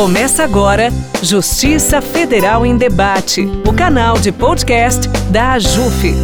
Começa agora Justiça Federal em Debate, o canal de podcast da AJUF.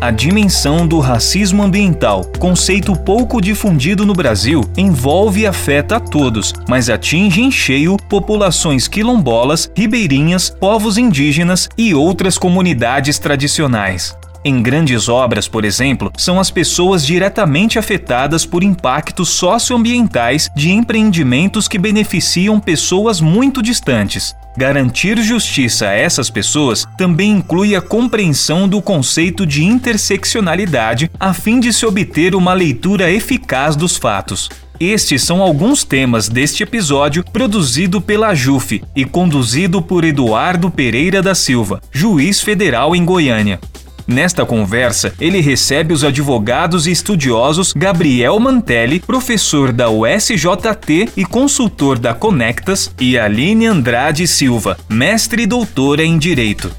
A dimensão do racismo ambiental, conceito pouco difundido no Brasil, envolve e afeta a todos, mas atinge em cheio populações quilombolas, ribeirinhas, povos indígenas e outras comunidades tradicionais. Em grandes obras, por exemplo, são as pessoas diretamente afetadas por impactos socioambientais de empreendimentos que beneficiam pessoas muito distantes. Garantir justiça a essas pessoas também inclui a compreensão do conceito de interseccionalidade a fim de se obter uma leitura eficaz dos fatos. Estes são alguns temas deste episódio produzido pela JUF e conduzido por Eduardo Pereira da Silva, juiz federal em Goiânia. Nesta conversa, ele recebe os advogados e estudiosos Gabriel Mantelli, professor da USJT e consultor da Conectas, e Aline Andrade Silva, mestre e doutora em Direito.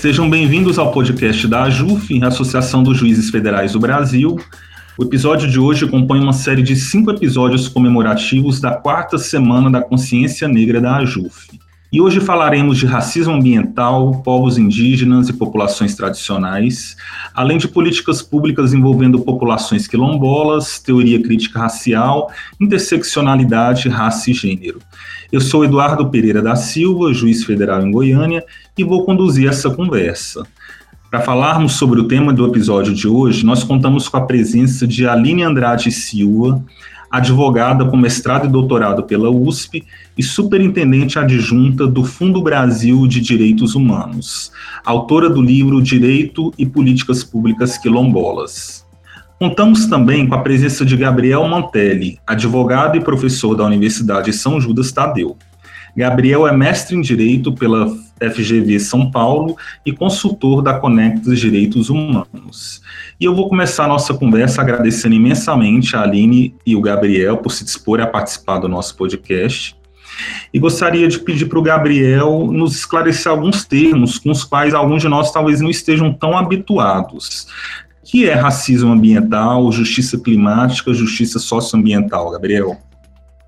Sejam bem-vindos ao podcast da AJUF, Associação dos Juízes Federais do Brasil. O episódio de hoje compõe uma série de cinco episódios comemorativos da quarta semana da consciência negra da AJUF. E hoje falaremos de racismo ambiental, povos indígenas e populações tradicionais, além de políticas públicas envolvendo populações quilombolas, teoria crítica racial, interseccionalidade, raça e gênero. Eu sou Eduardo Pereira da Silva, juiz federal em Goiânia, e vou conduzir essa conversa. Para falarmos sobre o tema do episódio de hoje, nós contamos com a presença de Aline Andrade Silva, advogada com mestrado e doutorado pela USP e superintendente adjunta do Fundo Brasil de Direitos Humanos, autora do livro Direito e Políticas Públicas Quilombolas. Contamos também com a presença de Gabriel Mantelli, advogado e professor da Universidade São Judas Tadeu. Gabriel é mestre em Direito pela FGV São Paulo e consultor da Conectas Direitos Humanos. E eu vou começar a nossa conversa agradecendo imensamente a Aline e o Gabriel por se dispor a participar do nosso podcast. E gostaria de pedir para o Gabriel nos esclarecer alguns termos com os quais alguns de nós talvez não estejam tão habituados. Que é racismo ambiental, justiça climática, justiça socioambiental, Gabriel?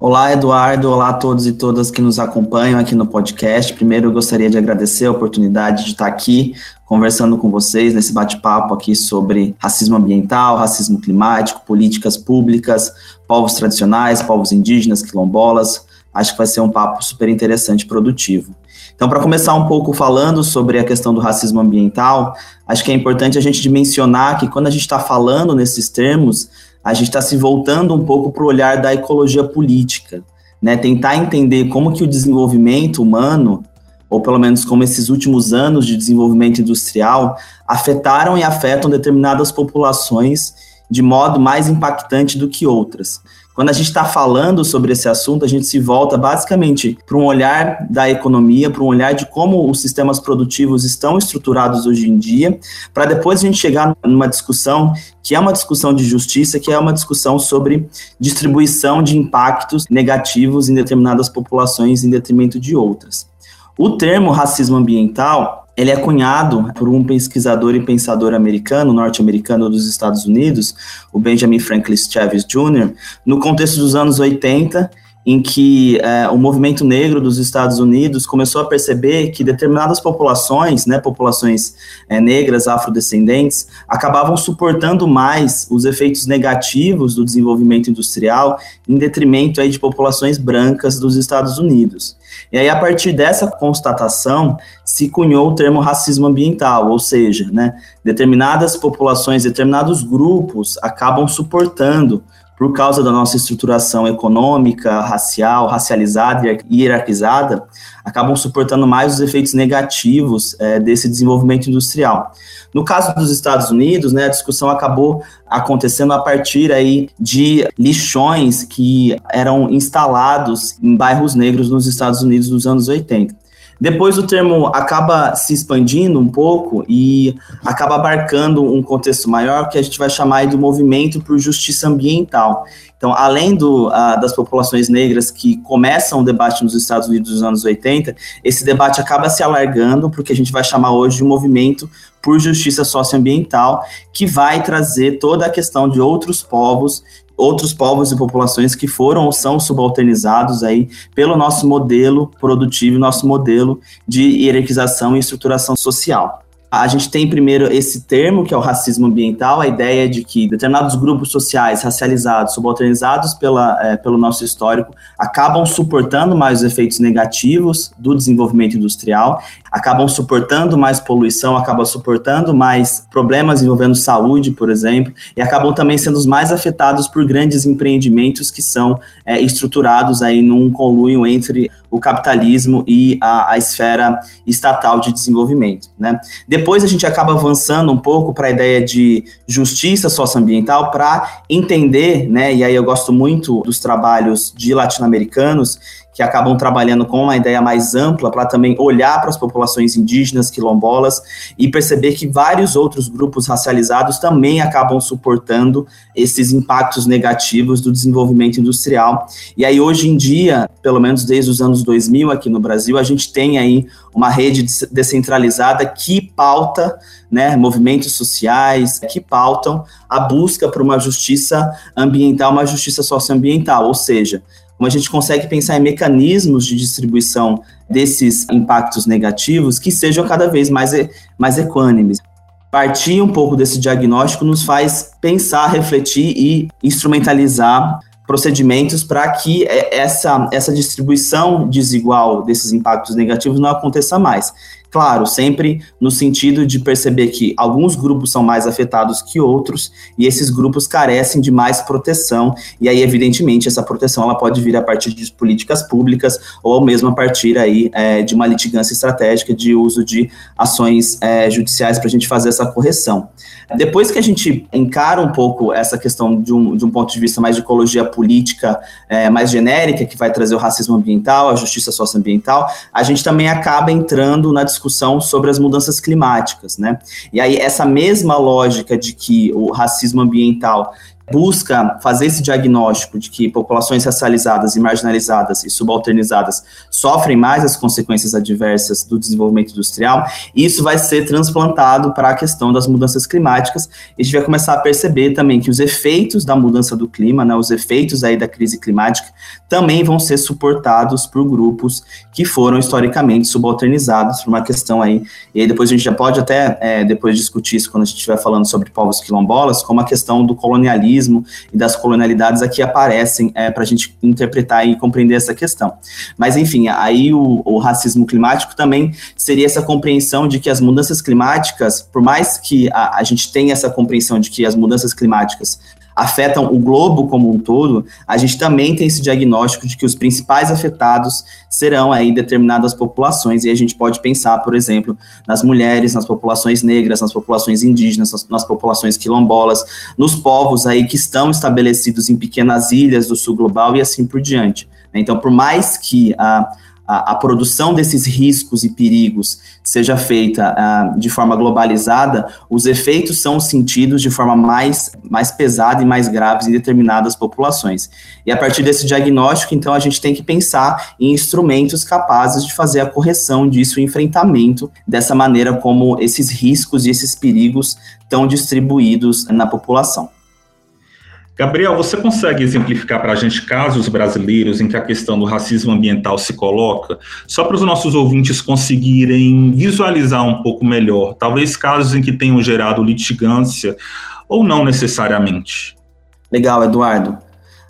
Olá, Eduardo. Olá a todos e todas que nos acompanham aqui no podcast. Primeiro, eu gostaria de agradecer a oportunidade de estar aqui conversando com vocês nesse bate-papo aqui sobre racismo ambiental, racismo climático, políticas públicas, povos tradicionais, povos indígenas, quilombolas. Acho que vai ser um papo super interessante e produtivo. Então, para começar um pouco falando sobre a questão do racismo ambiental, acho que é importante a gente mencionar que quando a gente está falando nesses termos, a gente está se voltando um pouco para o olhar da ecologia política, né? Tentar entender como que o desenvolvimento humano, ou pelo menos como esses últimos anos de desenvolvimento industrial, afetaram e afetam determinadas populações de modo mais impactante do que outras. Quando a gente está falando sobre esse assunto, a gente se volta basicamente para um olhar da economia, para um olhar de como os sistemas produtivos estão estruturados hoje em dia, para depois a gente chegar numa discussão que é uma discussão de justiça, que é uma discussão sobre distribuição de impactos negativos em determinadas populações em detrimento de outras. O termo racismo ambiental ele é cunhado por um pesquisador e pensador americano, norte-americano dos Estados Unidos, o Benjamin Franklin Chavis Jr., no contexto dos anos 80, em que é, o movimento negro dos Estados Unidos começou a perceber que determinadas populações, né, populações é, negras, afrodescendentes, acabavam suportando mais os efeitos negativos do desenvolvimento industrial em detrimento aí de populações brancas dos Estados Unidos. E aí, a partir dessa constatação, se cunhou o termo racismo ambiental, ou seja, né, determinadas populações, determinados grupos acabam suportando por causa da nossa estruturação econômica, racial, racializada e hierarquizada, acabam suportando mais os efeitos negativos é, desse desenvolvimento industrial. No caso dos Estados Unidos, né, a discussão acabou acontecendo a partir aí de lixões que eram instalados em bairros negros nos Estados Unidos nos anos 80. Depois o termo acaba se expandindo um pouco e acaba abarcando um contexto maior que a gente vai chamar do movimento por justiça ambiental. Então, além do, uh, das populações negras que começam o debate nos Estados Unidos nos anos 80, esse debate acaba se alargando para o que a gente vai chamar hoje de movimento por justiça socioambiental, que vai trazer toda a questão de outros povos outros povos e populações que foram ou são subalternizados aí pelo nosso modelo produtivo, nosso modelo de hierarquização e estruturação social. A gente tem primeiro esse termo, que é o racismo ambiental, a ideia de que determinados grupos sociais racializados, subalternizados pela, é, pelo nosso histórico, acabam suportando mais os efeitos negativos do desenvolvimento industrial, acabam suportando mais poluição, acabam suportando mais problemas envolvendo saúde, por exemplo, e acabam também sendo os mais afetados por grandes empreendimentos que são é, estruturados aí num conluio entre o capitalismo e a, a esfera estatal de desenvolvimento. Né? Depois a gente acaba avançando um pouco para a ideia de justiça socioambiental para entender, né, e aí eu gosto muito dos trabalhos de latino-americanos que acabam trabalhando com uma ideia mais ampla para também olhar para as populações indígenas, quilombolas e perceber que vários outros grupos racializados também acabam suportando esses impactos negativos do desenvolvimento industrial. E aí hoje em dia, pelo menos desde os anos 2000 aqui no Brasil, a gente tem aí uma rede descentralizada que pauta né, movimentos sociais que pautam a busca por uma justiça ambiental, uma justiça socioambiental, ou seja, como a gente consegue pensar em mecanismos de distribuição desses impactos negativos que sejam cada vez mais, mais equânimes. Partir um pouco desse diagnóstico nos faz pensar, refletir e instrumentalizar procedimentos para que essa, essa distribuição desigual desses impactos negativos não aconteça mais. Claro, sempre no sentido de perceber que alguns grupos são mais afetados que outros e esses grupos carecem de mais proteção e aí evidentemente essa proteção ela pode vir a partir de políticas públicas ou mesmo a partir aí é, de uma litigância estratégica de uso de ações é, judiciais para a gente fazer essa correção. Depois que a gente encara um pouco essa questão de um, de um ponto de vista mais de ecologia política, é, mais genérica, que vai trazer o racismo ambiental, a justiça socioambiental, a gente também acaba entrando na discussão sobre as mudanças climáticas, né? E aí essa mesma lógica de que o racismo ambiental busca fazer esse diagnóstico de que populações racializadas e marginalizadas e subalternizadas sofrem mais as consequências adversas do desenvolvimento industrial, isso vai ser transplantado para a questão das mudanças climáticas. A gente vai começar a perceber também que os efeitos da mudança do clima, né, os efeitos aí da crise climática, também vão ser suportados por grupos que foram historicamente subalternizados por uma questão aí, e aí depois a gente já pode até é, depois discutir isso quando a gente estiver falando sobre povos quilombolas, como a questão do colonialismo e das colonialidades aqui aparecem é, para a gente interpretar e compreender essa questão. Mas, enfim, aí o, o racismo climático também seria essa compreensão de que as mudanças climáticas, por mais que a, a gente tenha essa compreensão de que as mudanças climáticas afetam o globo como um todo, a gente também tem esse diagnóstico de que os principais afetados serão aí determinadas populações, e a gente pode pensar, por exemplo, nas mulheres, nas populações negras, nas populações indígenas, nas, nas populações quilombolas, nos povos aí que estão estabelecidos em pequenas ilhas do sul global e assim por diante. Então, por mais que a a, a, produção desses riscos e perigos seja feita uh, de forma globalizada, os efeitos são sentidos de forma mais, mais pesada e mais graves em determinadas populações. E a partir desse diagnóstico, então, a gente tem que pensar em instrumentos capazes de fazer a correção disso, o enfrentamento dessa maneira como esses riscos e esses perigos estão distribuídos na população. Gabriel, você consegue exemplificar para a gente casos brasileiros em que a questão do racismo ambiental se coloca? Só para os nossos ouvintes conseguirem visualizar um pouco melhor, talvez casos em que tenham gerado litigância ou não necessariamente. Legal, Eduardo.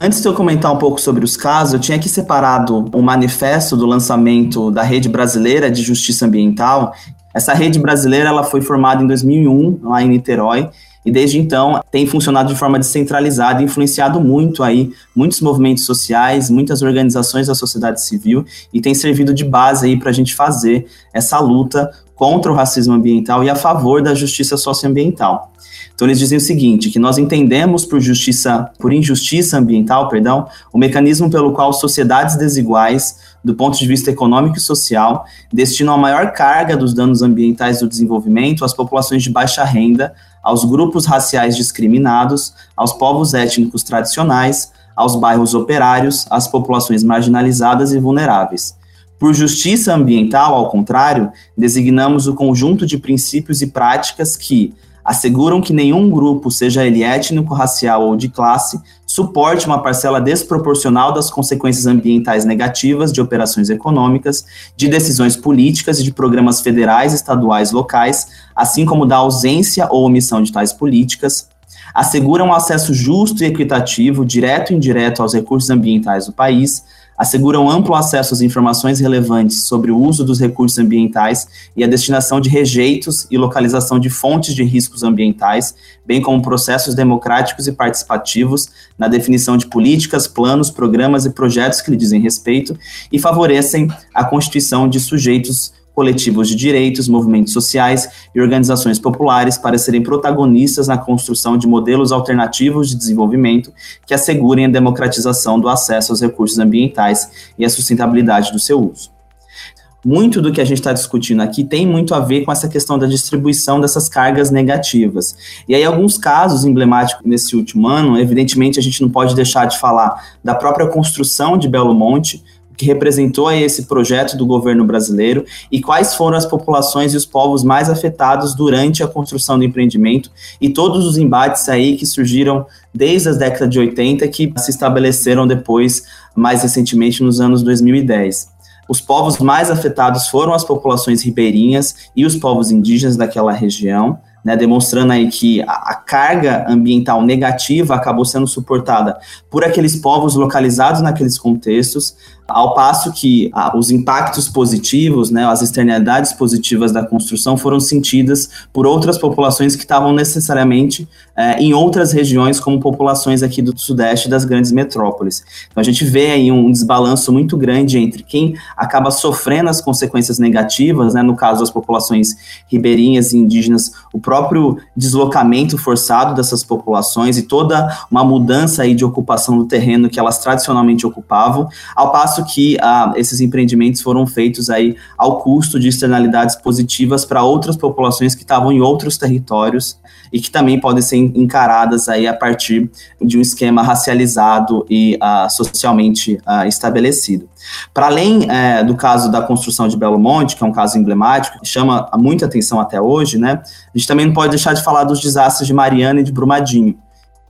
Antes de eu comentar um pouco sobre os casos, eu tinha aqui separado um manifesto do lançamento da Rede Brasileira de Justiça Ambiental. Essa rede brasileira ela foi formada em 2001, lá em Niterói, e desde então tem funcionado de forma descentralizada, influenciado muito aí muitos movimentos sociais, muitas organizações da sociedade civil e tem servido de base aí para a gente fazer essa luta contra o racismo ambiental e a favor da justiça socioambiental. Então eles dizem o seguinte, que nós entendemos por justiça, por injustiça ambiental, perdão, o mecanismo pelo qual sociedades desiguais, do ponto de vista econômico e social, destinam a maior carga dos danos ambientais do desenvolvimento às populações de baixa renda, aos grupos raciais discriminados, aos povos étnicos tradicionais, aos bairros operários, às populações marginalizadas e vulneráveis. Por justiça ambiental, ao contrário, designamos o conjunto de princípios e práticas que asseguram que nenhum grupo, seja ele étnico, racial ou de classe, suporte uma parcela desproporcional das consequências ambientais negativas de operações econômicas, de decisões políticas e de programas federais, estaduais, locais, assim como da ausência ou omissão de tais políticas, asseguram um acesso justo e equitativo, direto e indireto aos recursos ambientais do país, asseguram amplo acesso às informações relevantes sobre o uso dos recursos ambientais e a destinação de rejeitos e localização de fontes de riscos ambientais, bem como processos democráticos e participativos na definição de políticas, planos, programas e projetos que lhe dizem respeito e favorecem a constituição de sujeitos coletivos de direitos, movimentos sociais e organizações populares para serem protagonistas na construção de modelos alternativos de desenvolvimento que assegurem a democratização do acesso aos recursos ambientais e a sustentabilidade do seu uso. Muito do que a gente está discutindo aqui tem muito a ver com essa questão da distribuição dessas cargas negativas. E aí, alguns casos emblemáticos nesse último ano, evidentemente, a gente não pode deixar de falar da própria construção de Belo Monte, que representou esse projeto do governo brasileiro e quais foram as populações e os povos mais afetados durante a construção do empreendimento e todos os embates aí que surgiram desde as décadas de 80 que se estabeleceram depois, mais recentemente, nos anos 2010. Os povos mais afetados foram as populações ribeirinhas e os povos indígenas daquela região né, demonstrando aí que a, carga ambiental negativa acabou sendo suportada por aqueles povos localizados naqueles contextos, ao passo que ah, os impactos positivos, né, as externalidades positivas da construção foram sentidas por outras populações que estavam necessariamente eh, em outras regiões, como populações aqui do sudeste das grandes metrópoles. Então a gente vê aí um desbalanço muito grande entre quem acaba sofrendo as consequências negativas, né, no caso das populações ribeirinhas e indígenas, o próprio deslocamento forçado dessas populações e toda uma mudança aí de ocupação do terreno que elas tradicionalmente ocupavam, ao passo que ah, esses empreendimentos foram feitos aí ao custo de externalidades positivas para outras populações que estavam em outros territórios e que também podem ser encaradas aí a partir de um esquema racializado e ah, socialmente ah, estabelecido. Para além é, do caso da construção de Belo Monte, que é um caso emblemático, que chama muita atenção até hoje, né? A gente também não pode deixar de falar dos desastres de Mariana e de Brumadinho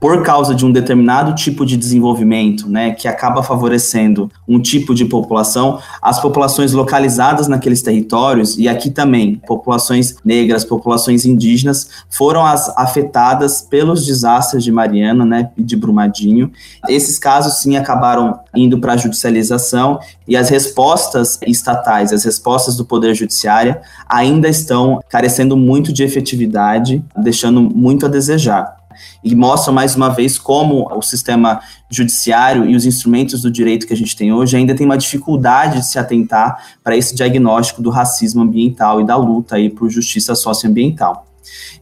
por causa de um determinado tipo de desenvolvimento, né, que acaba favorecendo um tipo de população, as populações localizadas naqueles territórios, e aqui também populações negras, populações indígenas, foram as afetadas pelos desastres de Mariana né, e de Brumadinho. Esses casos, sim, acabaram indo para a judicialização e as respostas estatais, as respostas do Poder Judiciário ainda estão carecendo muito de efetividade, deixando muito a desejar e mostra mais uma vez como o sistema judiciário e os instrumentos do direito que a gente tem hoje ainda tem uma dificuldade de se atentar para esse diagnóstico do racismo ambiental e da luta aí por justiça socioambiental.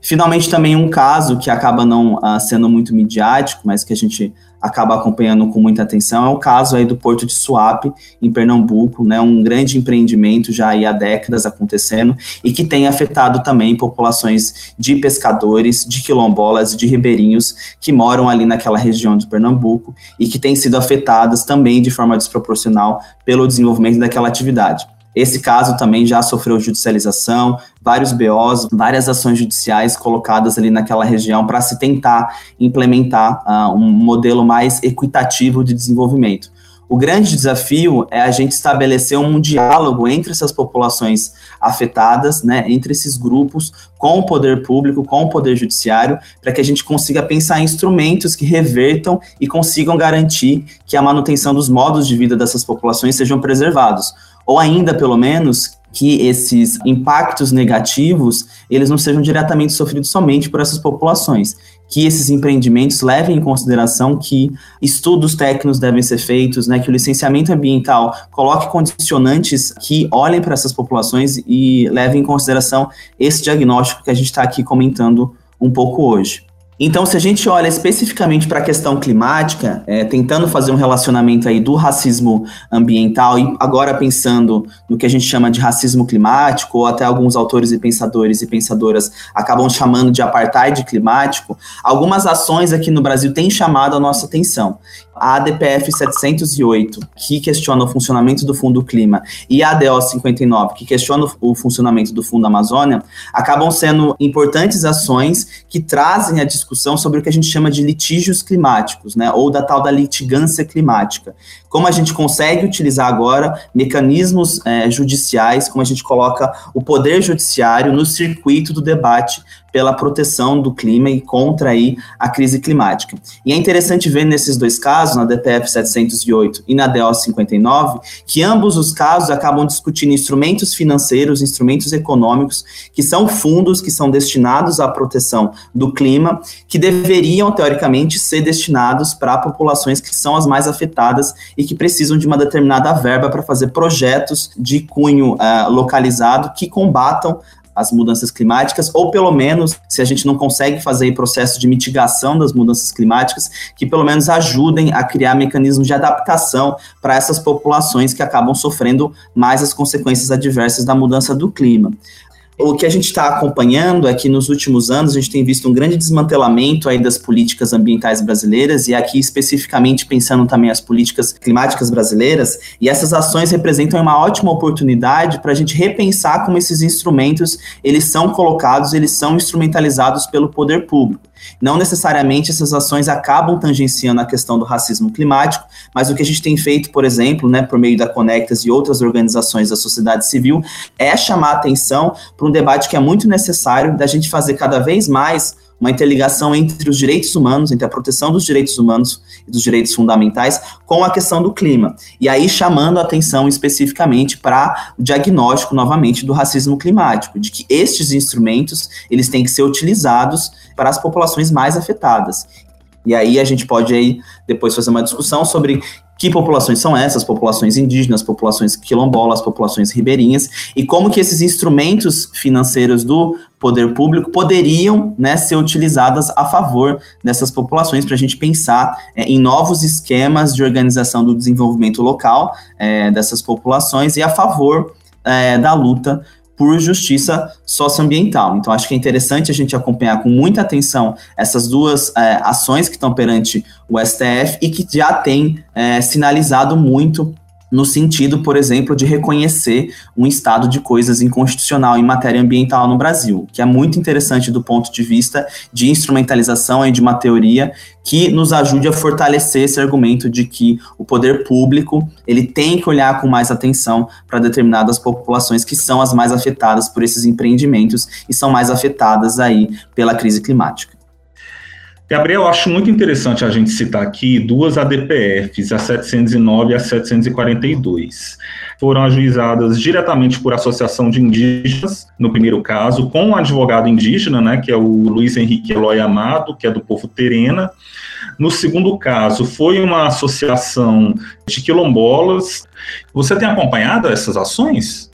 Finalmente, também um caso que acaba não uh, sendo muito midiático, mas que a gente acaba acompanhando com muita atenção, é o caso aí do Porto de Suape, em Pernambuco, né, um grande empreendimento já há décadas acontecendo e que tem afetado também populações de pescadores, de quilombolas, de ribeirinhos que moram ali naquela região de Pernambuco e que têm sido afetadas também de forma desproporcional pelo desenvolvimento daquela atividade. Esse caso também já sofreu judicialização, vários BOs, várias ações judiciais colocadas ali naquela região para se tentar implementar uh, um modelo mais equitativo de desenvolvimento. O grande desafio é a gente estabelecer um diálogo entre essas populações afetadas, né, entre esses grupos, com o poder público, com o poder judiciário, para que a gente consiga pensar em instrumentos que revertam e consigam garantir que a manutenção dos modos de vida dessas populações sejam preservados ou ainda, pelo menos, que esses impactos negativos eles não sejam diretamente sofridos somente por essas populações, que esses empreendimentos levem em consideração que estudos técnicos devem ser feitos, né, que o licenciamento ambiental coloque condicionantes que olhem para essas populações e levem em consideração esse diagnóstico que a gente está aqui comentando um pouco hoje. Então, se a gente olha especificamente para a questão climática, é, tentando fazer um relacionamento aí do racismo ambiental e agora pensando no que a gente chama de racismo climático, ou até alguns autores e pensadores e pensadoras acabam chamando de apartheid climático, algumas ações aqui no Brasil têm chamado a nossa atenção a ADPF 708, que questiona o funcionamento do Fundo Clima, e a ADO 59, que questiona o funcionamento do Fundo Amazônia, acabam sendo importantes ações que trazem a discussão sobre o que a gente chama de litígios climáticos, né, ou da tal da litigância climática. Como a gente consegue utilizar agora mecanismos é, judiciais, como a gente coloca o poder judiciário no circuito do debate pela proteção do clima e contra aí a crise climática. E é interessante ver nesses dois casos, na DPF 708 e na DO 59, que ambos os casos acabam discutindo instrumentos financeiros, instrumentos econômicos, que são fundos que são destinados à proteção do clima, que deveriam, teoricamente, ser destinados para populações que são as mais afetadas e que precisam de uma determinada verba para fazer projetos de cunho uh, localizado que combatam as mudanças climáticas, ou pelo menos, se a gente não consegue fazer processo de mitigação das mudanças climáticas, que pelo menos ajudem a criar mecanismos de adaptação para essas populações que acabam sofrendo mais as consequências adversas da mudança do clima o que a gente está acompanhando é que nos últimos anos a gente tem visto um grande desmantelamento aí das políticas ambientais brasileiras e aqui especificamente pensando também as políticas climáticas brasileiras e essas ações representam uma ótima oportunidade para a gente repensar como esses instrumentos eles são colocados, eles são instrumentalizados pelo poder público. Não necessariamente essas ações acabam tangenciando a questão do racismo climático, mas o que a gente tem feito, por exemplo, né, por meio da Conectas e outras organizações da sociedade civil, é chamar atenção para um debate que é muito necessário da gente fazer cada vez mais uma interligação entre os direitos humanos, entre a proteção dos direitos humanos e dos direitos fundamentais, com a questão do clima. E aí chamando a atenção especificamente para o diagnóstico, novamente, do racismo climático, de que estes instrumentos, eles têm que ser utilizados para as populações mais afetadas. E aí a gente pode aí depois fazer uma discussão sobre que populações são essas, populações indígenas, populações quilombolas, populações ribeirinhas, e como que esses instrumentos financeiros do poder público poderiam né, ser utilizadas a favor dessas populações, para a gente pensar é, em novos esquemas de organização do desenvolvimento local é, dessas populações e a favor é, da luta por justiça socioambiental. Então, acho que é interessante a gente acompanhar com muita atenção essas duas é, ações que estão perante o STF e que já tem é, sinalizado muito no sentido, por exemplo, de reconhecer um estado de coisas inconstitucional em matéria ambiental no Brasil, que é muito interessante do ponto de vista de instrumentalização e de uma teoria que nos ajude a fortalecer esse argumento de que o poder público ele tem que olhar com mais atenção para determinadas populações que são as mais afetadas por esses empreendimentos e são mais afetadas aí pela crise climática. Gabriel, acho muito interessante a gente citar aqui duas ADPFs, a 709 e a 742. Foram ajuizadas diretamente por associação de indígenas, no primeiro caso, com um advogado indígena, né, que é o Luiz Henrique Eloy Amado, que é do povo Terena. No segundo caso, foi uma associação de quilombolas. Você tem acompanhado essas ações?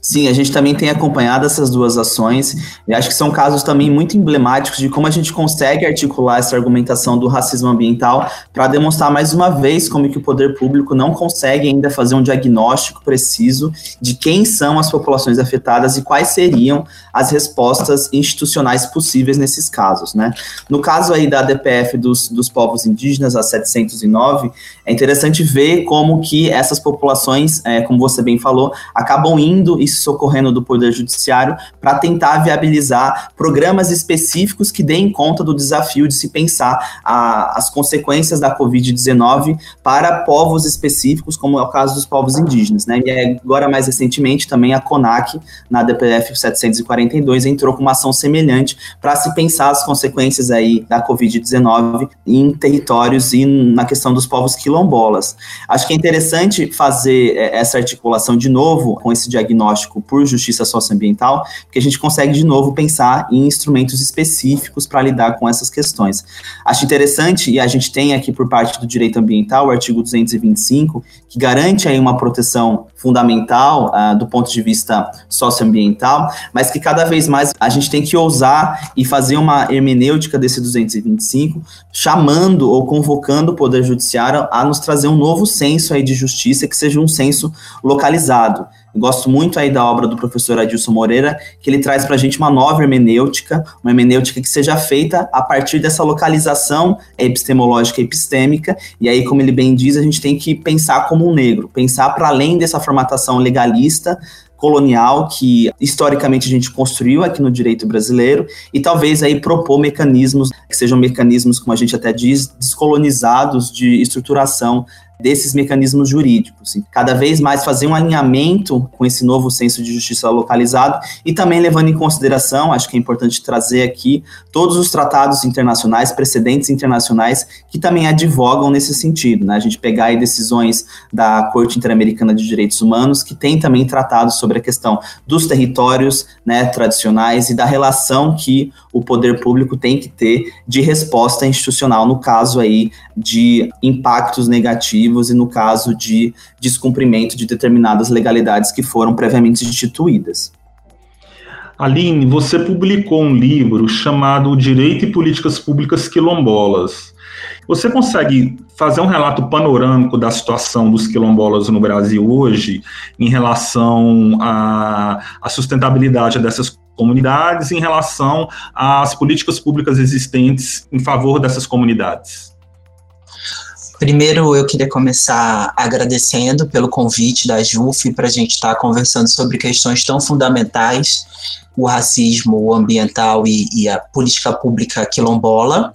Sim, a gente também tem acompanhado essas duas ações e acho que são casos também muito emblemáticos de como a gente consegue articular essa argumentação do racismo ambiental para demonstrar mais uma vez como que o poder público não consegue ainda fazer um diagnóstico preciso de quem são as populações afetadas e quais seriam as respostas institucionais possíveis nesses casos, né? No caso aí da DPF dos, dos povos indígenas, a 709, é interessante ver como que essas populações, é, como você bem falou, acabam indo e socorrendo do Poder Judiciário para tentar viabilizar programas específicos que deem conta do desafio de se pensar a, as consequências da Covid-19 para povos específicos, como é o caso dos povos indígenas. Né? E agora, mais recentemente, também a CONAC, na DPF 742, entrou com uma ação semelhante para se pensar as consequências aí da Covid-19 em territórios e na questão dos povos quilombolas. Acho que é interessante fazer é, essa articulação de novo com esse diagnóstico por justiça socioambiental, que a gente consegue de novo pensar em instrumentos específicos para lidar com essas questões. Acho interessante, e a gente tem aqui por parte do direito ambiental o artigo 225, que garante aí uma proteção fundamental uh, do ponto de vista socioambiental, mas que cada vez mais a gente tem que ousar e fazer uma hermenêutica desse 225, chamando ou convocando o Poder Judiciário a nos trazer um novo senso aí de justiça que seja um senso localizado. Eu gosto muito aí da obra do professor Adilson Moreira, que ele traz para a gente uma nova hermenêutica, uma hermenêutica que seja feita a partir dessa localização epistemológica e epistêmica, e aí, como ele bem diz, a gente tem que pensar como um negro, pensar para além dessa formatação legalista, colonial que historicamente a gente construiu aqui no direito brasileiro e talvez aí propor mecanismos que sejam mecanismos, como a gente até diz, descolonizados de estruturação desses mecanismos jurídicos. E cada vez mais fazer um alinhamento com esse novo senso de justiça localizado e também levando em consideração, acho que é importante trazer aqui, todos os tratados internacionais, precedentes internacionais, que também advogam nesse sentido. Né? A gente pegar aí decisões da Corte Interamericana de Direitos Humanos, que tem também tratado sobre a questão dos territórios né, tradicionais e da relação que o poder público tem que ter de resposta institucional no caso aí de impactos negativos e no caso de descumprimento de determinadas legalidades que foram previamente instituídas. Aline, você publicou um livro chamado Direito e Políticas Públicas Quilombolas. Você consegue fazer um relato panorâmico da situação dos quilombolas no Brasil hoje, em relação à, à sustentabilidade dessas comunidades, em relação às políticas públicas existentes em favor dessas comunidades? Primeiro, eu queria começar agradecendo pelo convite da JUF para a gente estar tá conversando sobre questões tão fundamentais, o racismo ambiental e, e a política pública quilombola.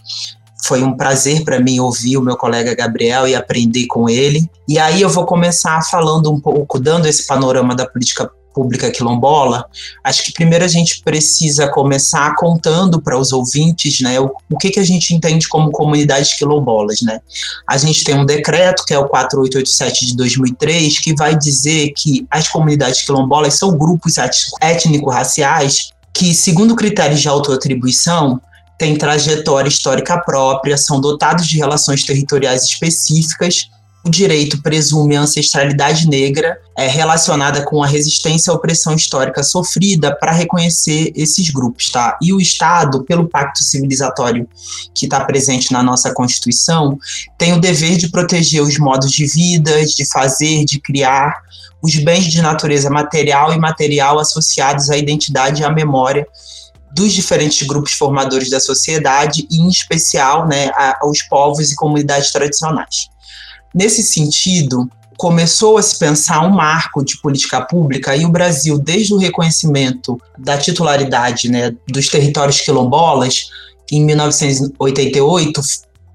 Foi um prazer para mim ouvir o meu colega Gabriel e aprender com ele. E aí eu vou começar falando um pouco, dando esse panorama da política pública quilombola, acho que primeiro a gente precisa começar contando para os ouvintes, né, o, o que, que a gente entende como comunidades quilombolas, né? A gente tem um decreto, que é o 4887 de 2003, que vai dizer que as comunidades quilombolas são grupos étnico-raciais que, segundo critérios de autoatribuição, têm trajetória histórica própria, são dotados de relações territoriais específicas o direito presume a ancestralidade negra é, relacionada com a resistência à opressão histórica sofrida para reconhecer esses grupos, tá? E o Estado, pelo pacto civilizatório que está presente na nossa Constituição, tem o dever de proteger os modos de vida, de fazer, de criar, os bens de natureza material e material associados à identidade e à memória dos diferentes grupos formadores da sociedade e, em especial, né, aos povos e comunidades tradicionais. Nesse sentido, começou a se pensar um marco de política pública e o Brasil, desde o reconhecimento da titularidade né, dos territórios quilombolas, em 1988,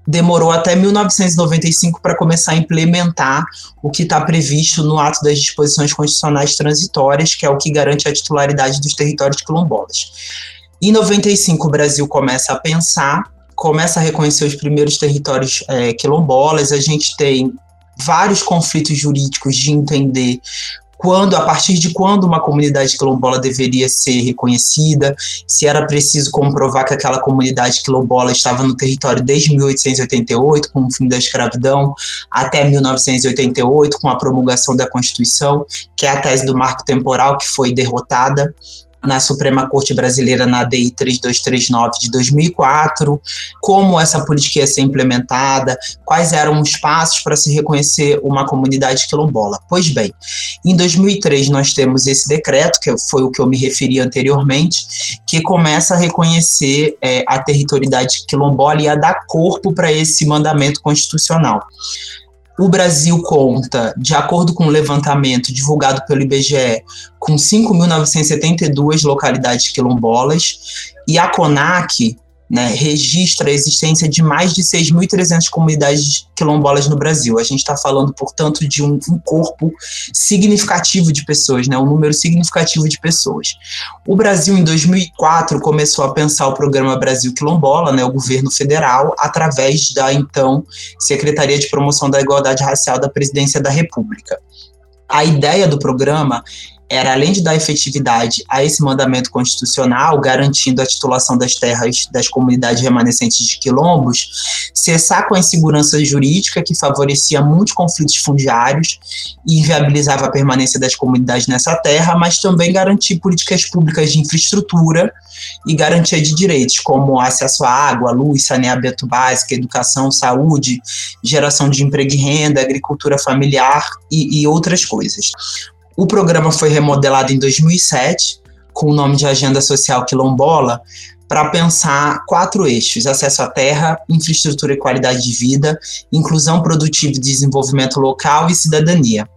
demorou até 1995 para começar a implementar o que está previsto no ato das disposições constitucionais transitórias, que é o que garante a titularidade dos territórios quilombolas. Em 95, o Brasil começa a pensar começa a reconhecer os primeiros territórios é, quilombolas, a gente tem vários conflitos jurídicos de entender quando, a partir de quando uma comunidade quilombola deveria ser reconhecida, se era preciso comprovar que aquela comunidade quilombola estava no território desde 1888, com o fim da escravidão, até 1988, com a promulgação da Constituição, que é a tese do marco temporal que foi derrotada na Suprema Corte Brasileira na DI 3239 de 2004, como essa política ia ser implementada, quais eram os passos para se reconhecer uma comunidade quilombola. Pois bem, em 2003 nós temos esse decreto, que foi o que eu me referi anteriormente, que começa a reconhecer é, a territorialidade quilombola e a dar corpo para esse mandamento constitucional. O Brasil conta, de acordo com o um levantamento divulgado pelo IBGE, com 5.972 localidades quilombolas, e a CONAC né, registra a existência de mais de 6.300 comunidades quilombolas no Brasil. A gente está falando, portanto, de um, um, corpo significativo de pessoas, né, um número significativo de pessoas. O Brasil, em 2004, começou a pensar o programa Brasil Quilombola, né, o governo federal, através da, então, Secretaria de Promoção da Igualdade Racial da Presidência da República. A ideia do programa era, além de dar efetividade a esse mandamento constitucional, garantindo a titulação das terras das comunidades remanescentes de quilombos, cessar com a insegurança jurídica que favorecia muitos conflitos fundiários e inviabilizava a permanência das comunidades nessa terra, mas também garantir políticas públicas de infraestrutura e garantia de direitos, como acesso à água, luz, saneamento básico, educação, saúde, geração de emprego e renda, agricultura familiar e, e outras coisas. O programa foi remodelado em 2007 com o nome de Agenda Social Quilombola, para pensar quatro eixos: acesso à terra, infraestrutura e qualidade de vida, inclusão produtiva e desenvolvimento local e cidadania.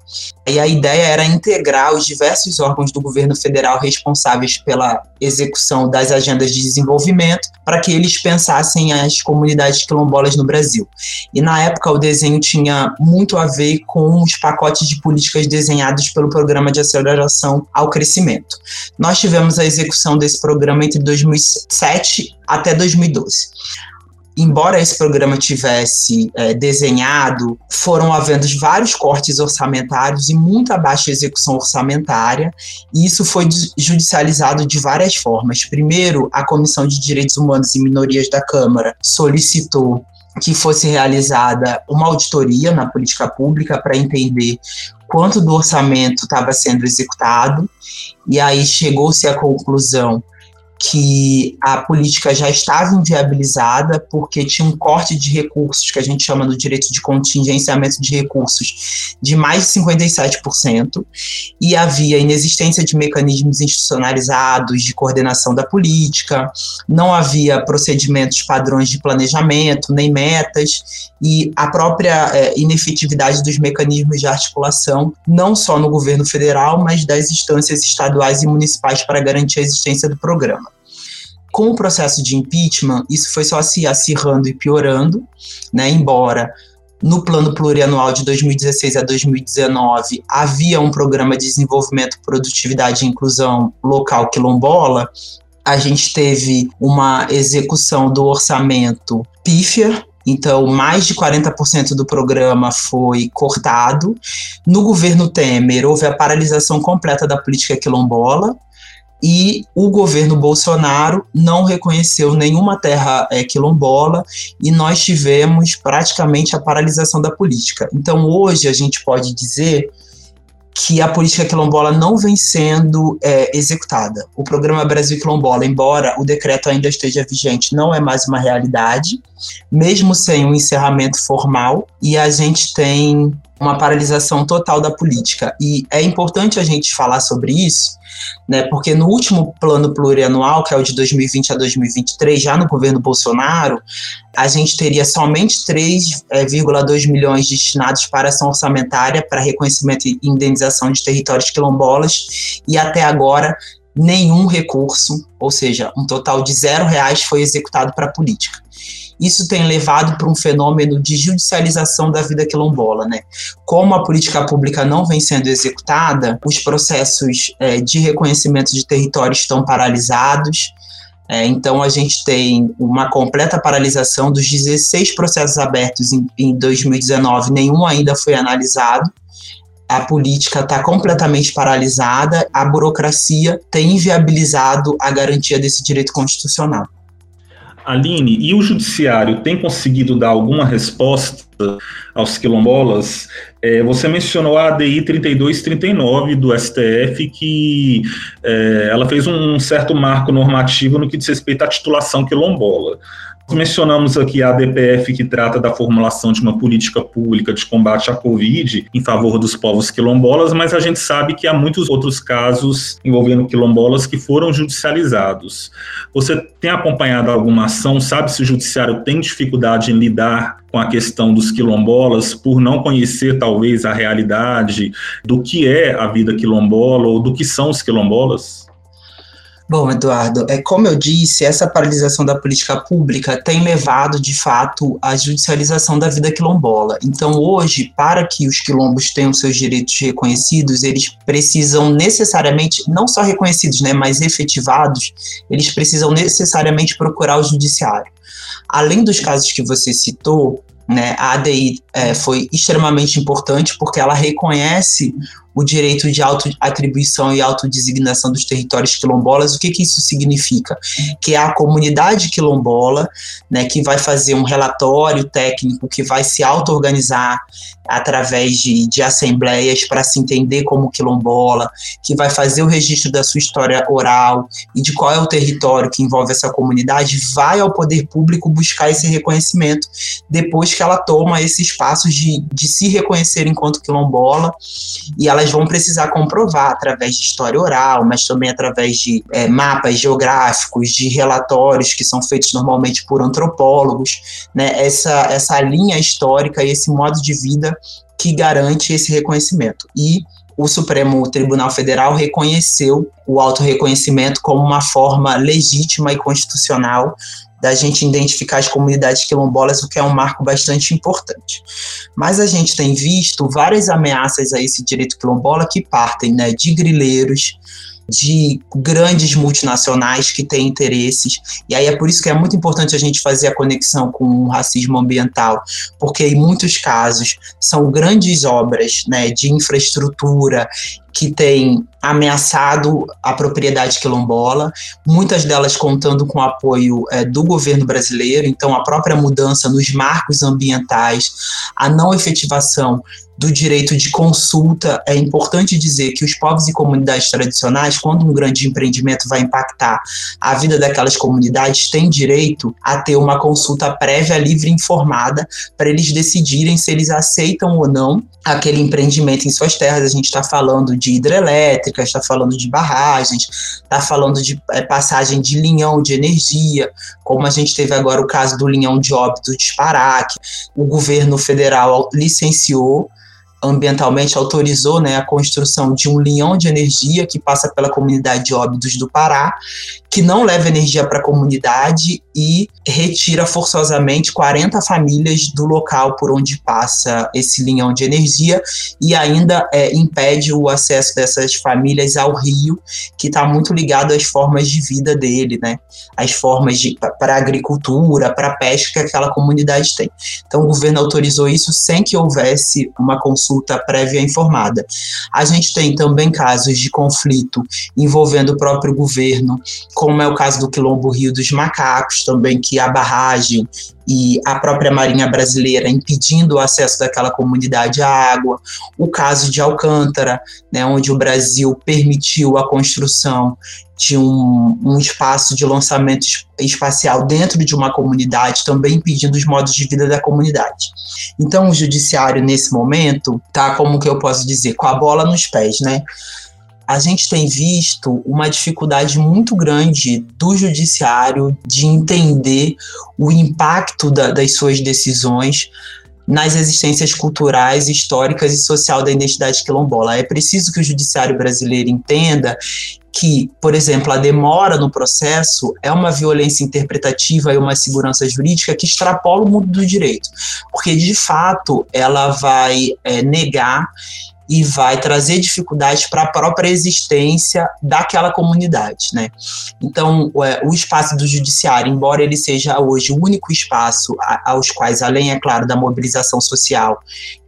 E a ideia era integrar os diversos órgãos do governo federal responsáveis pela execução das agendas de desenvolvimento para que eles pensassem as comunidades quilombolas no Brasil. E na época o desenho tinha muito a ver com os pacotes de políticas desenhados pelo Programa de Aceleração ao Crescimento. Nós tivemos a execução desse programa entre 2007 até 2012 embora esse programa tivesse é, desenhado, foram havendo vários cortes orçamentários e muita baixa execução orçamentária, e isso foi judicializado de várias formas. Primeiro, a Comissão de Direitos Humanos e Minorias da Câmara solicitou que fosse realizada uma auditoria na política pública para entender quanto do orçamento estava sendo executado, e aí chegou-se à conclusão que a política já estava inviabilizada porque tinha um corte de recursos, que a gente chama do direito de contingenciamento de recursos, de mais de 57%, e havia inexistência de mecanismos institucionalizados de coordenação da política, não havia procedimentos padrões de planejamento, nem metas, e a própria é, inefetividade dos mecanismos de articulação, não só no governo federal, mas das instâncias estaduais e municipais para garantir a existência do programa com o processo de impeachment, isso foi só se acirrando e piorando, né? Embora no plano plurianual de 2016 a 2019 havia um programa de desenvolvimento, produtividade e inclusão local quilombola, a gente teve uma execução do orçamento pífia, então, mais de 40% do programa foi cortado. No governo Temer, houve a paralisação completa da política quilombola e o governo Bolsonaro não reconheceu nenhuma terra é, quilombola e nós tivemos praticamente a paralisação da política. Então, hoje, a gente pode dizer que a política quilombola não vem sendo é, executada. O programa Brasil Quilombola, embora o decreto ainda esteja vigente, não é mais uma realidade, mesmo sem um encerramento formal, e a gente tem uma paralisação total da política. E é importante a gente falar sobre isso, né, porque no último plano plurianual, que é o de 2020 a 2023, já no governo Bolsonaro, a gente teria somente 3,2 é, milhões destinados para ação orçamentária para reconhecimento e indenização de territórios quilombolas, e até agora nenhum recurso, ou seja, um total de zero reais foi executado para a política. Isso tem levado para um fenômeno de judicialização da vida quilombola, né? Como a política pública não vem sendo executada, os processos é, de reconhecimento de território estão paralisados. É, então, a gente tem uma completa paralisação dos 16 processos abertos em, em 2019, nenhum ainda foi analisado a política está completamente paralisada, a burocracia tem inviabilizado a garantia desse direito constitucional. Aline, e o judiciário tem conseguido dar alguma resposta aos quilombolas? É, você mencionou a ADI 3239 do STF, que é, ela fez um certo marco normativo no que diz respeito à titulação quilombola. Mencionamos aqui a ADPF, que trata da formulação de uma política pública de combate à Covid em favor dos povos quilombolas, mas a gente sabe que há muitos outros casos envolvendo quilombolas que foram judicializados. Você tem acompanhado alguma ação? Sabe se o judiciário tem dificuldade em lidar com a questão dos quilombolas por não conhecer, talvez, a realidade do que é a vida quilombola ou do que são os quilombolas? Bom, Eduardo, é como eu disse, essa paralisação da política pública tem levado, de fato, à judicialização da vida quilombola. Então, hoje, para que os quilombos tenham seus direitos reconhecidos, eles precisam necessariamente, não só reconhecidos, né, mas efetivados, eles precisam necessariamente procurar o judiciário. Além dos casos que você citou, né, a ADI é, foi extremamente importante porque ela reconhece o direito de autoatribuição e autodesignação dos territórios quilombolas. O que, que isso significa? Que é a comunidade quilombola, né, que vai fazer um relatório técnico, que vai se auto-organizar através de, de assembleias para se entender como quilombola, que vai fazer o registro da sua história oral e de qual é o território que envolve essa comunidade, vai ao poder público buscar esse reconhecimento depois que ela toma esses passos de, de se reconhecer enquanto quilombola e elas vão precisar comprovar através de história oral, mas também através de é, mapas geográficos, de relatórios que são feitos normalmente por antropólogos, né, essa, essa linha histórica e esse modo de vida que garante esse reconhecimento. E o Supremo Tribunal Federal reconheceu o autorreconhecimento como uma forma legítima e constitucional da gente identificar as comunidades quilombolas, o que é um marco bastante importante. Mas a gente tem visto várias ameaças a esse direito quilombola que partem né, de grileiros, de grandes multinacionais que têm interesses. E aí é por isso que é muito importante a gente fazer a conexão com o racismo ambiental, porque em muitos casos são grandes obras né, de infraestrutura que têm ameaçado a propriedade quilombola, muitas delas contando com o apoio é, do governo brasileiro, então a própria mudança nos marcos ambientais, a não efetivação do direito de consulta, é importante dizer que os povos e comunidades tradicionais, quando um grande empreendimento vai impactar a vida daquelas comunidades, têm direito a ter uma consulta prévia, livre e informada, para eles decidirem se eles aceitam ou não aquele empreendimento em suas terras. A gente está falando de hidrelétricas, está falando de barragens, está falando de é, passagem de linhão de energia, como a gente teve agora o caso do linhão de óbito de Sparac. O governo federal licenciou ambientalmente autorizou né, a construção de um linhão de energia que passa pela comunidade de Óbidos do Pará, que não leva energia para a comunidade e retira forçosamente 40 famílias do local por onde passa esse linhão de energia e ainda é, impede o acesso dessas famílias ao rio, que está muito ligado às formas de vida dele, né? As formas para agricultura, para pesca que aquela comunidade tem. Então o governo autorizou isso sem que houvesse uma consulta prévia informada. A gente tem também casos de conflito envolvendo o próprio governo, como é o caso do Quilombo Rio dos Macacos, também que a barragem e a própria Marinha Brasileira impedindo o acesso daquela comunidade à água, o caso de Alcântara, né, onde o Brasil permitiu a construção de um, um espaço de lançamento espacial dentro de uma comunidade, também impedindo os modos de vida da comunidade. Então, o judiciário, nesse momento, tá, como que eu posso dizer, com a bola nos pés, né? A gente tem visto uma dificuldade muito grande do judiciário de entender o impacto da, das suas decisões nas existências culturais, históricas e social da identidade quilombola. É preciso que o judiciário brasileiro entenda que, por exemplo, a demora no processo é uma violência interpretativa e uma segurança jurídica que extrapola o mundo do direito, porque de fato ela vai é, negar e vai trazer dificuldades para a própria existência daquela comunidade, né? Então, o espaço do judiciário, embora ele seja hoje o único espaço aos quais, além, é claro, da mobilização social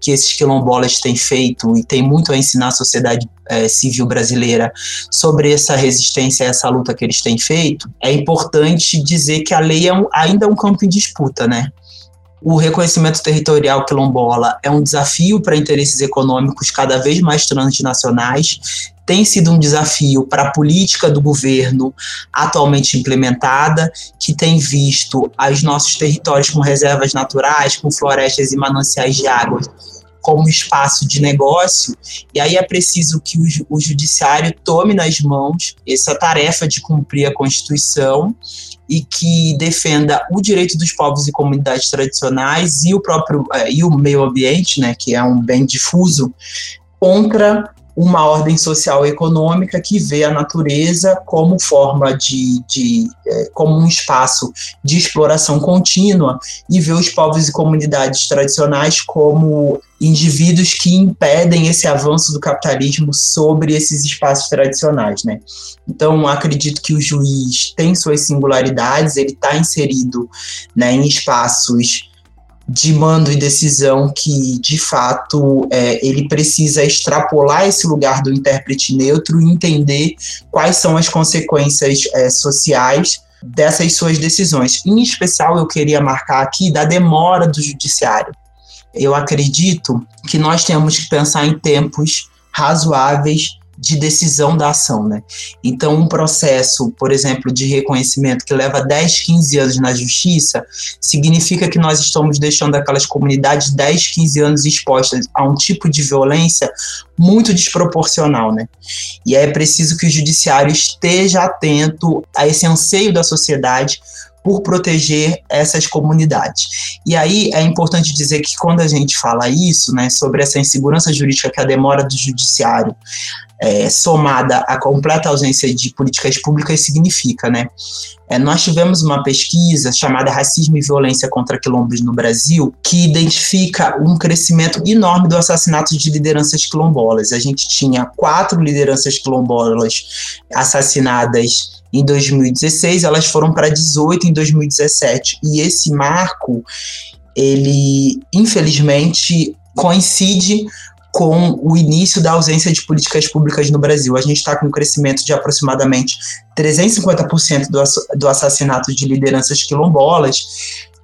que esses quilombolas têm feito e tem muito a ensinar à sociedade é, civil brasileira sobre essa resistência, essa luta que eles têm feito, é importante dizer que a lei é um, ainda é um campo em disputa, né? O reconhecimento territorial quilombola é um desafio para interesses econômicos cada vez mais transnacionais, tem sido um desafio para a política do governo atualmente implementada, que tem visto os nossos territórios com reservas naturais, com florestas e mananciais de água como espaço de negócio, e aí é preciso que o, o judiciário tome nas mãos essa tarefa de cumprir a Constituição e que defenda o direito dos povos e comunidades tradicionais e o próprio é, e o meio ambiente, né, que é um bem difuso, contra uma ordem social e econômica que vê a natureza como forma de, de é, como um espaço de exploração contínua e vê os povos e comunidades tradicionais como indivíduos que impedem esse avanço do capitalismo sobre esses espaços tradicionais, né? Então, acredito que o juiz tem suas singularidades, ele está inserido né, em espaços de mando e decisão que, de fato, é, ele precisa extrapolar esse lugar do intérprete neutro e entender quais são as consequências é, sociais dessas suas decisões. Em especial, eu queria marcar aqui da demora do judiciário. Eu acredito que nós temos que pensar em tempos razoáveis de decisão da ação, né? Então, um processo, por exemplo, de reconhecimento que leva 10, 15 anos na justiça, significa que nós estamos deixando aquelas comunidades 10, 15 anos expostas a um tipo de violência muito desproporcional, né? E é preciso que o judiciário esteja atento a esse anseio da sociedade por proteger essas comunidades. E aí é importante dizer que quando a gente fala isso, né, sobre essa insegurança jurídica que é a demora do judiciário é, somada à completa ausência de políticas públicas significa, né? É, nós tivemos uma pesquisa chamada Racismo e Violência contra Quilombos no Brasil, que identifica um crescimento enorme do assassinato de lideranças quilombolas. A gente tinha quatro lideranças quilombolas assassinadas em 2016, elas foram para 18 em 2017. E esse marco, ele infelizmente coincide com o início da ausência de políticas públicas no Brasil. A gente está com um crescimento de aproximadamente 350% do, do assassinato de lideranças quilombolas,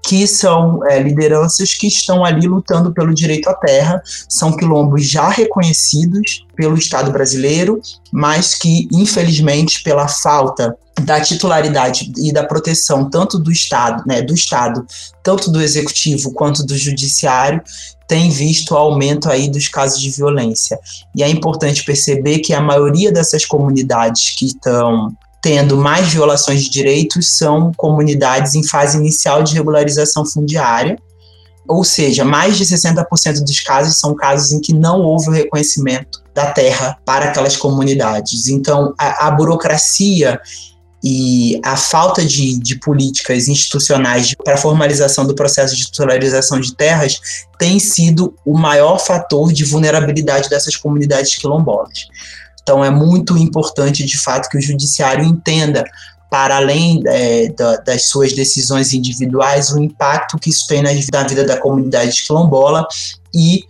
que são é, lideranças que estão ali lutando pelo direito à terra, são quilombos já reconhecidos pelo Estado brasileiro, mas que, infelizmente, pela falta da titularidade e da proteção tanto do Estado, né, do Estado, tanto do executivo quanto do judiciário, tem visto o aumento aí dos casos de violência. E é importante perceber que a maioria dessas comunidades que estão tendo mais violações de direitos são comunidades em fase inicial de regularização fundiária, ou seja, mais de 60% dos casos são casos em que não houve o reconhecimento da terra para aquelas comunidades. Então, a, a burocracia e a falta de, de políticas institucionais para formalização do processo de titularização de terras tem sido o maior fator de vulnerabilidade dessas comunidades quilombolas. Então, é muito importante, de fato, que o judiciário entenda, para além é, da, das suas decisões individuais, o impacto que isso tem na, na vida da comunidade quilombola e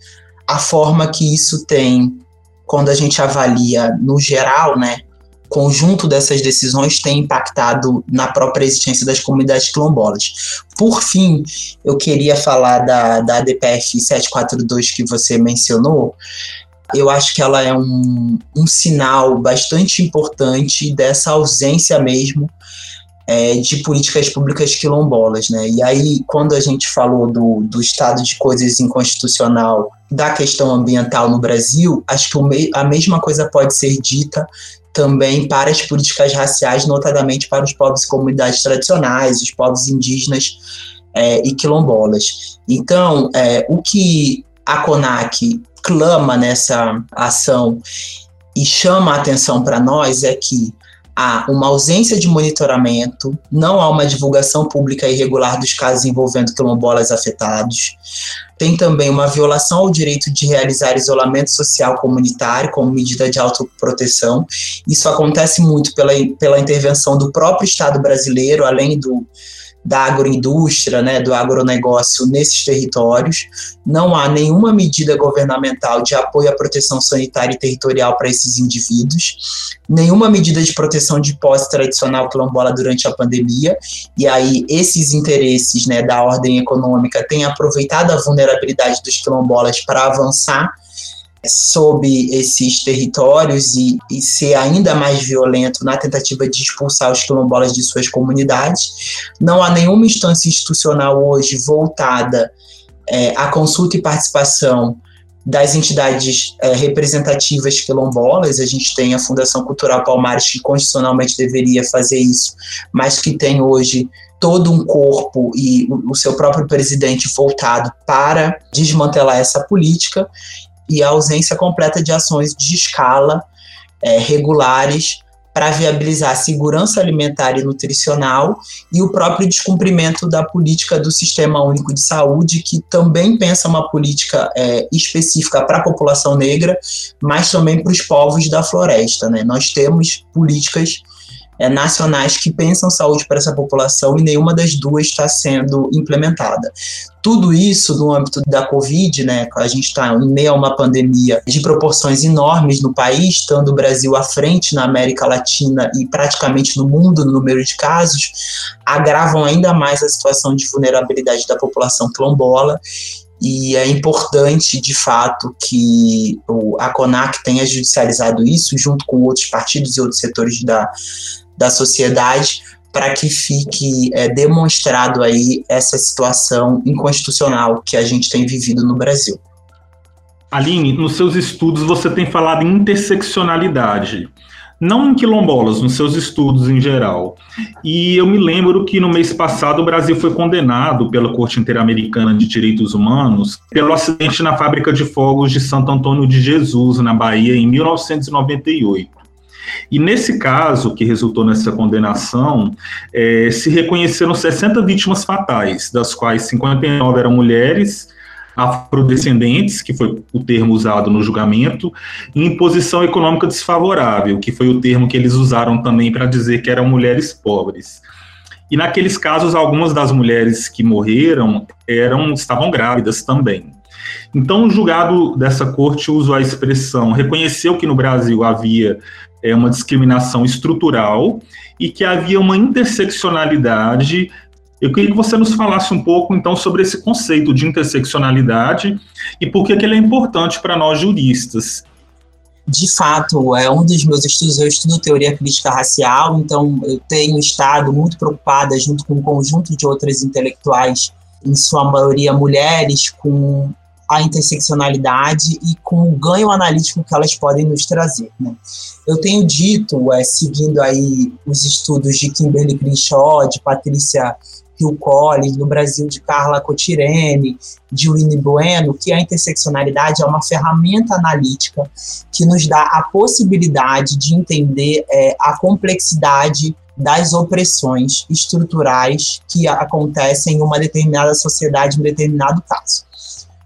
a forma que isso tem, quando a gente avalia no geral, né, conjunto dessas decisões tem impactado na própria existência das comunidades quilombolas. Por fim, eu queria falar da, da ADPF 742 que você mencionou, eu acho que ela é um, um sinal bastante importante dessa ausência mesmo é, de políticas públicas quilombolas, né? E aí, quando a gente falou do, do estado de coisas inconstitucional da questão ambiental no Brasil, acho que me, a mesma coisa pode ser dita também para as políticas raciais, notadamente para os povos e comunidades tradicionais, os povos indígenas é, e quilombolas. Então, é, o que a CONAC clama nessa ação e chama a atenção para nós é que há uma ausência de monitoramento, não há uma divulgação pública irregular dos casos envolvendo quilombolas afetados. Tem também uma violação ao direito de realizar isolamento social comunitário como medida de autoproteção. Isso acontece muito pela, pela intervenção do próprio Estado brasileiro, além do, da agroindústria, né, do agronegócio nesses territórios. Não há nenhuma medida governamental de apoio à proteção sanitária e territorial para esses indivíduos, nenhuma medida de proteção de posse tradicional quilombola durante a pandemia, e aí esses interesses né, da ordem econômica têm aproveitado a vulnerabilidade dos quilombolas para avançar sob esses territórios e, e, ser ainda mais violento na tentativa de expulsar os quilombolas de suas comunidades. Não há nenhuma instância institucional hoje voltada é, à consulta e participação das entidades é, representativas quilombolas. A gente tem a Fundação Cultural Palmares, que constitucionalmente deveria fazer isso, mas que tem hoje todo um corpo e o seu próprio presidente voltado para desmantelar essa política e a ausência completa de ações de escala é, regulares para viabilizar a segurança alimentar e nutricional e o próprio descumprimento da política do Sistema Único de Saúde, que também pensa uma política é, específica para a população negra, mas também para os povos da floresta. Né? Nós temos políticas é, nacionais que pensam saúde para essa população e nenhuma das duas está sendo implementada. Tudo isso no âmbito da Covid, né? A gente está em meio a uma pandemia de proporções enormes no país, estando o Brasil à frente na América Latina e praticamente no mundo no número de casos, agravam ainda mais a situação de vulnerabilidade da população quilombola e é importante, de fato, que a CONAC tenha judicializado isso, junto com outros partidos e outros setores da, da sociedade, para que fique é, demonstrado aí essa situação inconstitucional que a gente tem vivido no Brasil. Aline, nos seus estudos você tem falado em interseccionalidade, não em quilombolas, nos seus estudos em geral. E eu me lembro que no mês passado o Brasil foi condenado pela Corte Interamericana de Direitos Humanos pelo acidente na fábrica de fogos de Santo Antônio de Jesus, na Bahia, em 1998. E nesse caso, que resultou nessa condenação, é, se reconheceram 60 vítimas fatais, das quais 59 eram mulheres afrodescendentes, que foi o termo usado no julgamento, e em posição econômica desfavorável, que foi o termo que eles usaram também para dizer que eram mulheres pobres. E naqueles casos, algumas das mulheres que morreram eram estavam grávidas também. Então, o julgado dessa corte usou a expressão, reconheceu que no Brasil havia é, uma discriminação estrutural e que havia uma interseccionalidade. Eu queria que você nos falasse um pouco, então, sobre esse conceito de interseccionalidade e por que, que ele é importante para nós juristas. De fato, é um dos meus estudos, eu estudo teoria crítica racial, então eu tenho estado muito preocupada, junto com um conjunto de outras intelectuais, em sua maioria mulheres, com a interseccionalidade e com o ganho analítico que elas podem nos trazer. Né? Eu tenho dito, é, seguindo aí os estudos de Kimberly Crenshaw, de Patrícia Hill Collins, no Brasil de Carla Cotirene, de Winnie Bueno, que a interseccionalidade é uma ferramenta analítica que nos dá a possibilidade de entender é, a complexidade das opressões estruturais que acontecem em uma determinada sociedade, em um determinado caso.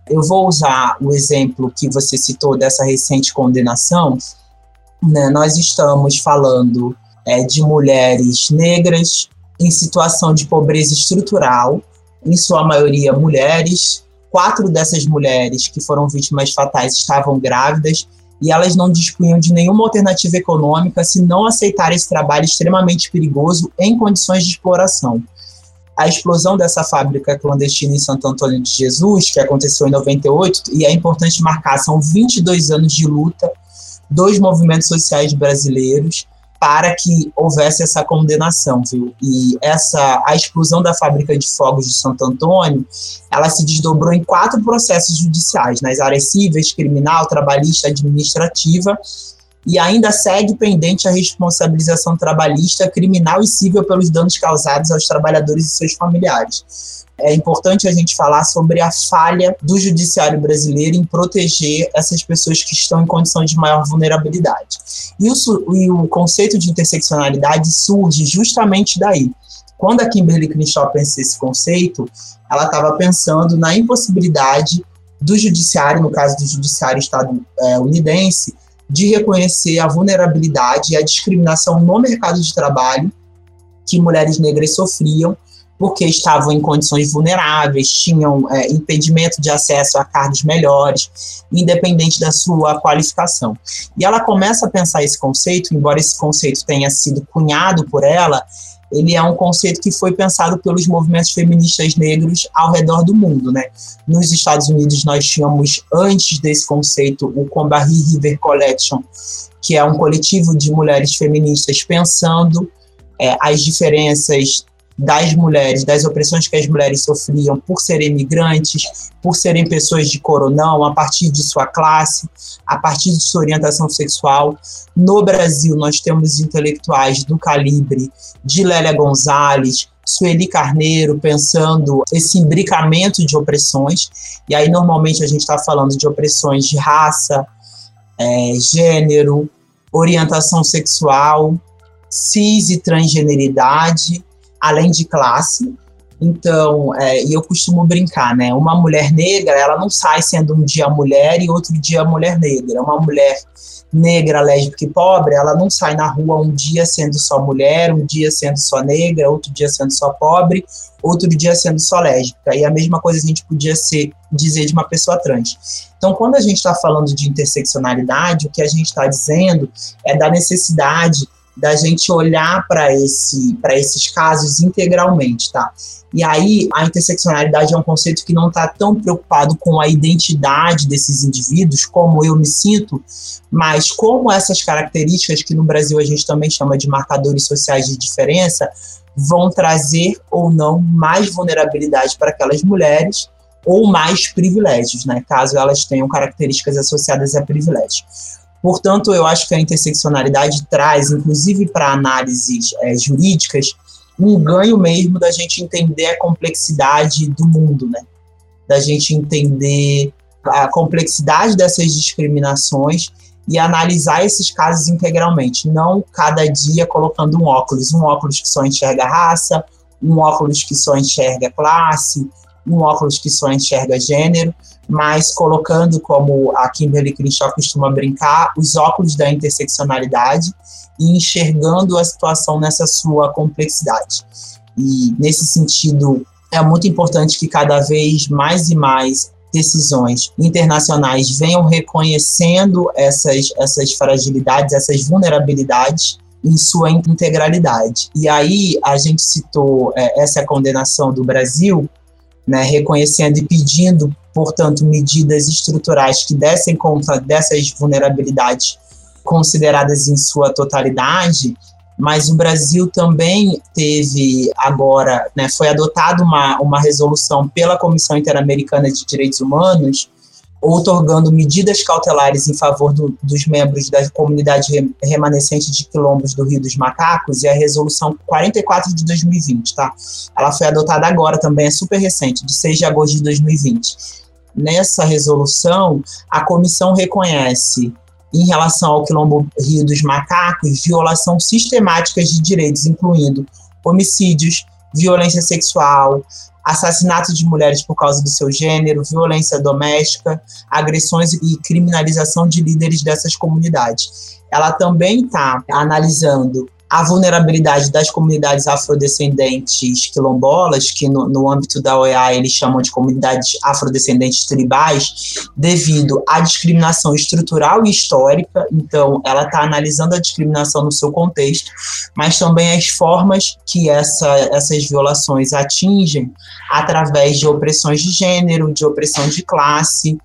Eu vou usar o exemplo que você citou dessa recente condenação. Né? Nós estamos falando é, de mulheres negras em situação de pobreza estrutural, em sua maioria mulheres. Quatro dessas mulheres que foram vítimas fatais estavam grávidas e elas não dispunham de nenhuma alternativa econômica se não aceitarem esse trabalho extremamente perigoso em condições de exploração a explosão dessa fábrica clandestina em Santo Antônio de Jesus, que aconteceu em 98, e é importante marcar, são 22 anos de luta dos movimentos sociais brasileiros para que houvesse essa condenação, viu? E essa a explosão da fábrica de fogos de Santo Antônio, ela se desdobrou em quatro processos judiciais, nas áreas cíveis, criminal, trabalhista, administrativa, e ainda segue pendente a responsabilização trabalhista, criminal e civil pelos danos causados aos trabalhadores e seus familiares. É importante a gente falar sobre a falha do judiciário brasileiro em proteger essas pessoas que estão em condição de maior vulnerabilidade. E o, e o conceito de interseccionalidade surge justamente daí. Quando a Kimberly Crenshaw pensou esse conceito, ela estava pensando na impossibilidade do judiciário, no caso do judiciário estadunidense, de reconhecer a vulnerabilidade e a discriminação no mercado de trabalho que mulheres negras sofriam porque estavam em condições vulneráveis, tinham é, impedimento de acesso a cargos melhores, independente da sua qualificação. E ela começa a pensar esse conceito, embora esse conceito tenha sido cunhado por ela, ele é um conceito que foi pensado pelos movimentos feministas negros ao redor do mundo, né? Nos Estados Unidos nós tínhamos antes desse conceito o Combahee River Collection, que é um coletivo de mulheres feministas pensando é, as diferenças das mulheres, das opressões que as mulheres sofriam por serem migrantes, por serem pessoas de coronão, a partir de sua classe, a partir de sua orientação sexual. No Brasil, nós temos intelectuais do calibre de Lélia Gonzalez, Sueli Carneiro, pensando esse imbricamento de opressões. E aí, normalmente, a gente está falando de opressões de raça, é, gênero, orientação sexual, cis e transgeneridade, além de classe. Então, é, e eu costumo brincar, né? Uma mulher negra, ela não sai sendo um dia mulher e outro dia mulher negra. Uma mulher negra, lésbica e pobre, ela não sai na rua um dia sendo só mulher, um dia sendo só negra, outro dia sendo só pobre, outro dia sendo só lésbica. E a mesma coisa a gente podia ser, dizer de uma pessoa trans. Então, quando a gente está falando de interseccionalidade, o que a gente está dizendo é da necessidade da gente olhar para esse, esses casos integralmente, tá? E aí, a interseccionalidade é um conceito que não está tão preocupado com a identidade desses indivíduos, como eu me sinto, mas como essas características, que no Brasil a gente também chama de marcadores sociais de diferença, vão trazer ou não mais vulnerabilidade para aquelas mulheres ou mais privilégios, né, caso elas tenham características associadas a privilégios. Portanto, eu acho que a interseccionalidade traz, inclusive para análises é, jurídicas, um ganho mesmo da gente entender a complexidade do mundo, né? Da gente entender a complexidade dessas discriminações e analisar esses casos integralmente, não cada dia colocando um óculos, um óculos que só enxerga raça, um óculos que só enxerga classe, um óculos que só enxerga gênero, mas colocando, como a Kimberly Crenshaw costuma brincar, os óculos da interseccionalidade e enxergando a situação nessa sua complexidade. E, nesse sentido, é muito importante que cada vez mais e mais decisões internacionais venham reconhecendo essas, essas fragilidades, essas vulnerabilidades em sua integralidade. E aí a gente citou é, essa condenação do Brasil, né, reconhecendo e pedindo, portanto, medidas estruturais que dessem conta dessas vulnerabilidades consideradas em sua totalidade, mas o Brasil também teve agora, né, foi adotada uma, uma resolução pela Comissão Interamericana de Direitos Humanos, outorgando medidas cautelares em favor do, dos membros da comunidade remanescente de quilombos do Rio dos Macacos, e a resolução 44 de 2020, tá? Ela foi adotada agora também, é super recente, de 6 de agosto de 2020. Nessa resolução, a comissão reconhece em relação ao Quilombo Rio dos Macacos, violação sistemática de direitos, incluindo homicídios, violência sexual, assassinato de mulheres por causa do seu gênero, violência doméstica, agressões e criminalização de líderes dessas comunidades. Ela também está analisando a vulnerabilidade das comunidades afrodescendentes quilombolas, que no, no, âmbito da OEA eles chamam de comunidades afrodescendentes tribais, devido à discriminação estrutural e histórica. Então, ela está analisando a discriminação no seu contexto, mas também as formas que essa, essas violações atingem através de opressões de gênero, de opressão de classe,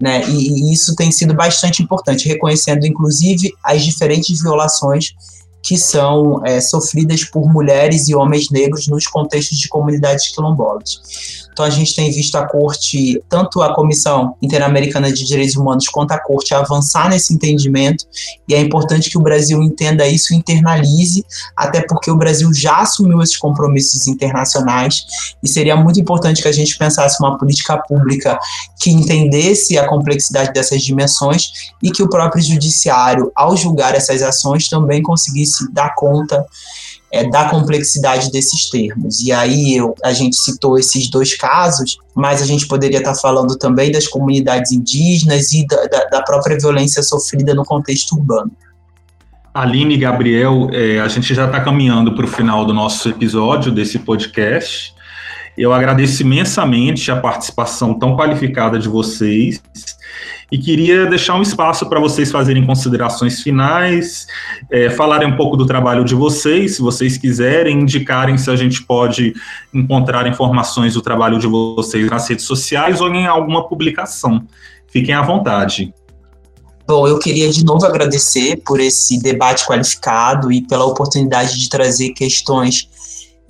né? E, e isso tem sido bastante importante, reconhecendo inclusive as diferentes violações que são é, sofridas por mulheres e homens negros nos contextos de comunidades quilombolas. Então a gente tem visto a corte, tanto a Comissão Interamericana de Direitos Humanos quanto a corte avançar nesse entendimento, e é importante que o Brasil entenda isso internalize, até porque o Brasil já assumiu esses compromissos internacionais, e seria muito importante que a gente pensasse uma política pública que entendesse a complexidade dessas dimensões e que o próprio judiciário, ao julgar essas ações, também conseguisse dar conta é, da complexidade desses termos. E aí eu, a gente citou esses dois casos, mas a gente poderia estar falando também das comunidades indígenas e da, da, da própria violência sofrida no contexto urbano. Aline e Gabriel, é, a gente já está caminhando para o final do nosso episódio desse podcast. Eu agradeço imensamente a participação tão qualificada de vocês e queria deixar um espaço para vocês fazerem considerações finais, é, falarem um pouco do trabalho de vocês, se vocês quiserem, indicarem se a gente pode encontrar informações do trabalho de vocês nas redes sociais ou em alguma publicação. Fiquem à vontade. Bom, eu queria de novo agradecer por esse debate qualificado e pela oportunidade de trazer questões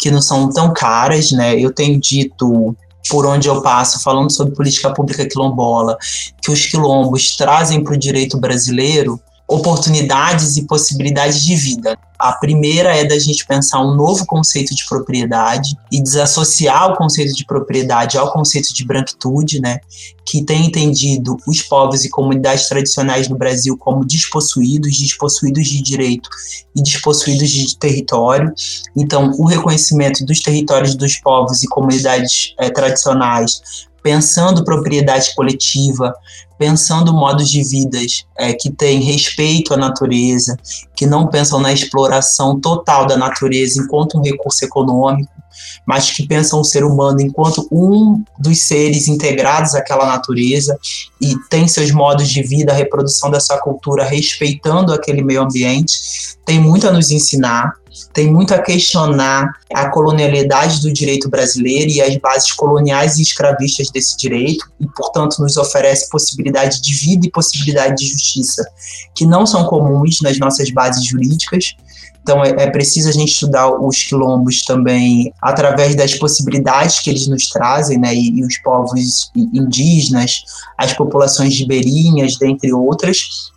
que não são tão caras, né? Eu tenho dito por onde eu passo, falando sobre política pública quilombola, que os quilombos trazem para o direito brasileiro oportunidades e possibilidades de vida. A primeira é da gente pensar um novo conceito de propriedade e desassociar o conceito de propriedade ao conceito de branquitude, né? Que tem entendido os povos e comunidades tradicionais no Brasil como despossuídos, despossuídos de direito e despossuídos de território. Então, o reconhecimento dos territórios dos povos e comunidades é, tradicionais pensando propriedade coletiva, pensando modos de vidas é, que têm respeito à natureza, que não pensam na exploração total da natureza enquanto um recurso econômico, mas que pensam o ser humano enquanto um dos seres integrados àquela natureza e tem seus modos de vida, a reprodução dessa cultura respeitando aquele meio ambiente, tem muito a nos ensinar tem muito a questionar a colonialidade do direito brasileiro e as bases coloniais e escravistas desse direito, e, portanto, nos oferece possibilidade de vida e possibilidade de justiça que não são comuns nas nossas bases jurídicas. Então, é, é preciso a gente estudar os quilombos também através das possibilidades que eles nos trazem, né, e, e os povos indígenas, as populações ribeirinhas, dentre outras,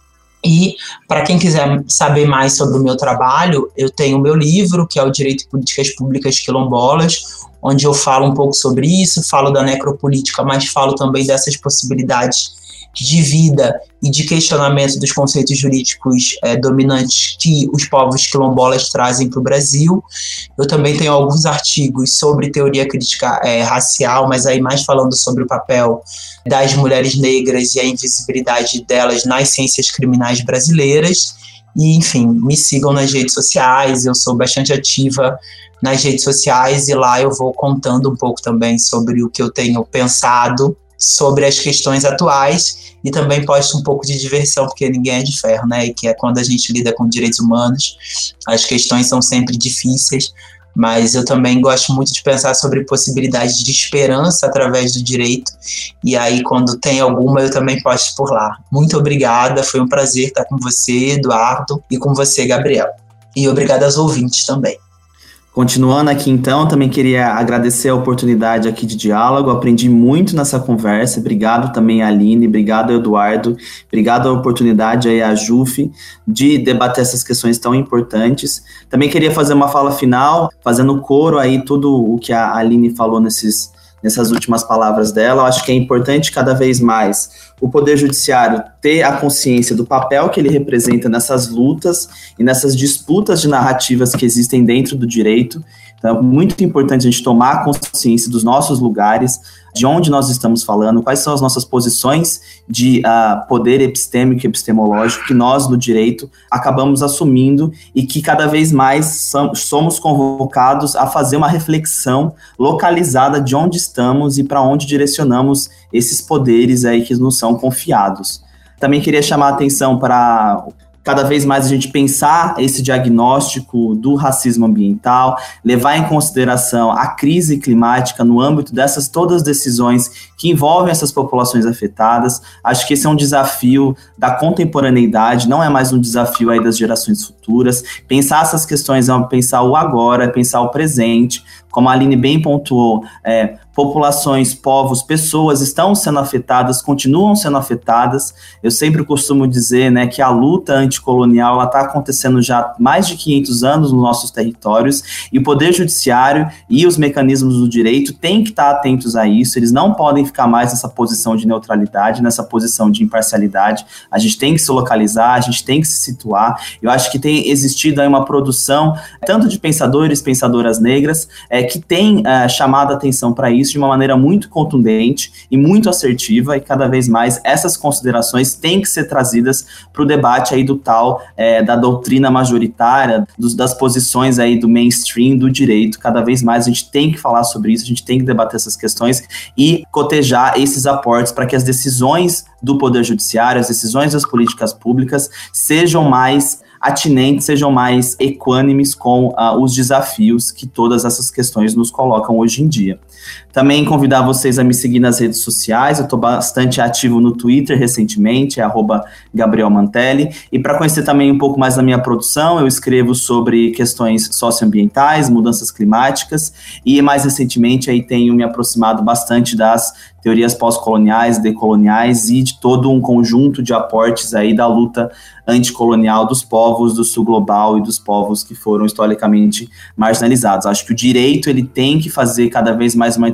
e para quem quiser saber mais sobre o meu trabalho, eu tenho o meu livro, que é o Direito e Políticas Públicas Quilombolas, onde eu falo um pouco sobre isso, falo da necropolítica, mas falo também dessas possibilidades de vida e de questionamento dos conceitos jurídicos é, dominantes que os povos quilombolas trazem para o Brasil. Eu também tenho alguns artigos sobre teoria crítica é, racial, mas aí mais falando sobre o papel das mulheres negras e a invisibilidade delas nas ciências criminais brasileiras. E, enfim, me sigam nas redes sociais, eu sou bastante ativa nas redes sociais e lá eu vou contando um pouco também sobre o que eu tenho pensado sobre as questões atuais e também posto um pouco de diversão, porque ninguém é de ferro, né? E que é quando a gente lida com direitos humanos, as questões são sempre difíceis, mas eu também gosto muito de pensar sobre possibilidades de esperança através do direito, e aí quando tem alguma eu também posto por lá. Muito obrigada, foi um prazer estar com você, Eduardo, e com você, Gabriel. E obrigada aos ouvintes também. Continuando aqui então, também queria agradecer a oportunidade aqui de diálogo, aprendi muito nessa conversa, obrigado também a Aline, obrigado Eduardo, obrigado a oportunidade aí a Juf de debater essas questões tão importantes. Também queria fazer uma fala final, fazendo coro aí tudo o que a Aline falou nesses, nessas últimas palavras dela, eu acho que é importante cada vez mais o Poder Judiciário ter a consciência do papel que ele representa nessas lutas e nessas disputas de narrativas que existem dentro do direito. Então, é muito importante a gente tomar consciência dos nossos lugares, de onde nós estamos falando, quais são as nossas posições de uh, poder epistêmico e epistemológico que nós, no direito, acabamos assumindo e que cada vez mais somos convocados a fazer uma reflexão localizada de onde estamos e para onde direcionamos esses poderes aí que nos são confiados. Também queria chamar a atenção para cada vez mais a gente pensar esse diagnóstico do racismo ambiental, levar em consideração a crise climática no âmbito dessas todas as decisões que envolvem essas populações afetadas. Acho que esse é um desafio da contemporaneidade, não é mais um desafio aí das gerações futuras. Pensar essas questões é pensar o agora, é pensar o presente, como a Aline bem pontuou, é, populações, povos, pessoas estão sendo afetadas, continuam sendo afetadas. Eu sempre costumo dizer né, que a luta anticolonial está acontecendo já há mais de 500 anos nos nossos territórios e o Poder Judiciário e os mecanismos do direito têm que estar atentos a isso, eles não podem ficar mais nessa posição de neutralidade, nessa posição de imparcialidade. A gente tem que se localizar, a gente tem que se situar. Eu acho que tem existido aí uma produção tanto de pensadores, pensadoras negras, é, que tem é, chamado a atenção para isso de uma maneira muito contundente e muito assertiva, e cada vez mais essas considerações têm que ser trazidas para o debate aí do tal, é, da doutrina majoritária, dos, das posições aí do mainstream do direito. Cada vez mais a gente tem que falar sobre isso, a gente tem que debater essas questões e cotejar esses aportes para que as decisões do Poder Judiciário, as decisões das políticas públicas sejam mais atinentes, sejam mais equânimes com uh, os desafios que todas essas questões nos colocam hoje em dia. Também convidar vocês a me seguir nas redes sociais, eu estou bastante ativo no Twitter recentemente, é Gabriel Mantelli, e para conhecer também um pouco mais da minha produção, eu escrevo sobre questões socioambientais, mudanças climáticas, e mais recentemente aí tenho me aproximado bastante das teorias pós-coloniais, decoloniais e de todo um conjunto de aportes aí da luta anticolonial dos povos do sul global e dos povos que foram historicamente marginalizados. Acho que o direito ele tem que fazer cada vez mais uma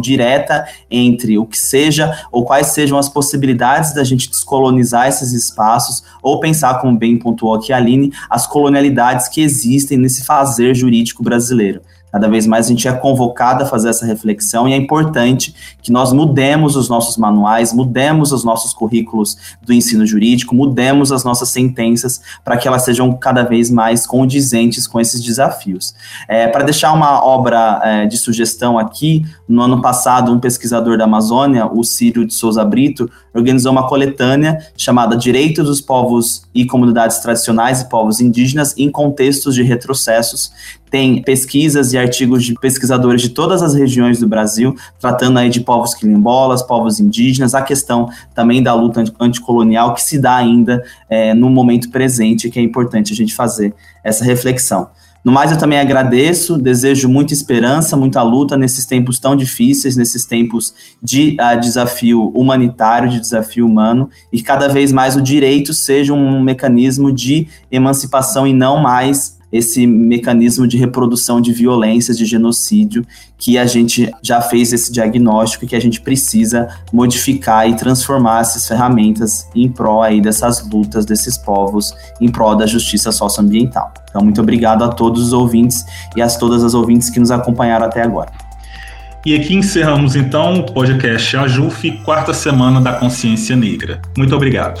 direta entre o que seja ou quais sejam as possibilidades da gente descolonizar esses espaços ou pensar, como bem pontuou aqui a Aline, as colonialidades que existem nesse fazer jurídico brasileiro. Cada vez mais a gente é convocado a fazer essa reflexão e é importante que nós mudemos os nossos manuais, mudemos os nossos currículos do ensino jurídico, mudemos as nossas sentenças para que elas sejam cada vez mais condizentes com esses desafios. É, para deixar uma obra é, de sugestão aqui, no ano passado, um pesquisador da Amazônia, o Círio de Souza Brito, organizou uma coletânea chamada Direitos dos Povos e Comunidades Tradicionais e Povos Indígenas em Contextos de Retrocessos. Tem pesquisas e artigos de pesquisadores de todas as regiões do Brasil, tratando aí de povos quilombolas, povos indígenas, a questão também da luta anticolonial que se dá ainda é, no momento presente, que é importante a gente fazer essa reflexão. No mais, eu também agradeço, desejo muita esperança, muita luta nesses tempos tão difíceis, nesses tempos de uh, desafio humanitário, de desafio humano, e cada vez mais o direito seja um mecanismo de emancipação e não mais esse mecanismo de reprodução de violências, de genocídio, que a gente já fez esse diagnóstico e que a gente precisa modificar e transformar essas ferramentas em prol aí dessas lutas desses povos, em prol da justiça socioambiental. Então, muito obrigado a todos os ouvintes e a todas as ouvintes que nos acompanharam até agora. E aqui encerramos então o podcast AJUF, quarta semana da consciência negra. Muito obrigado.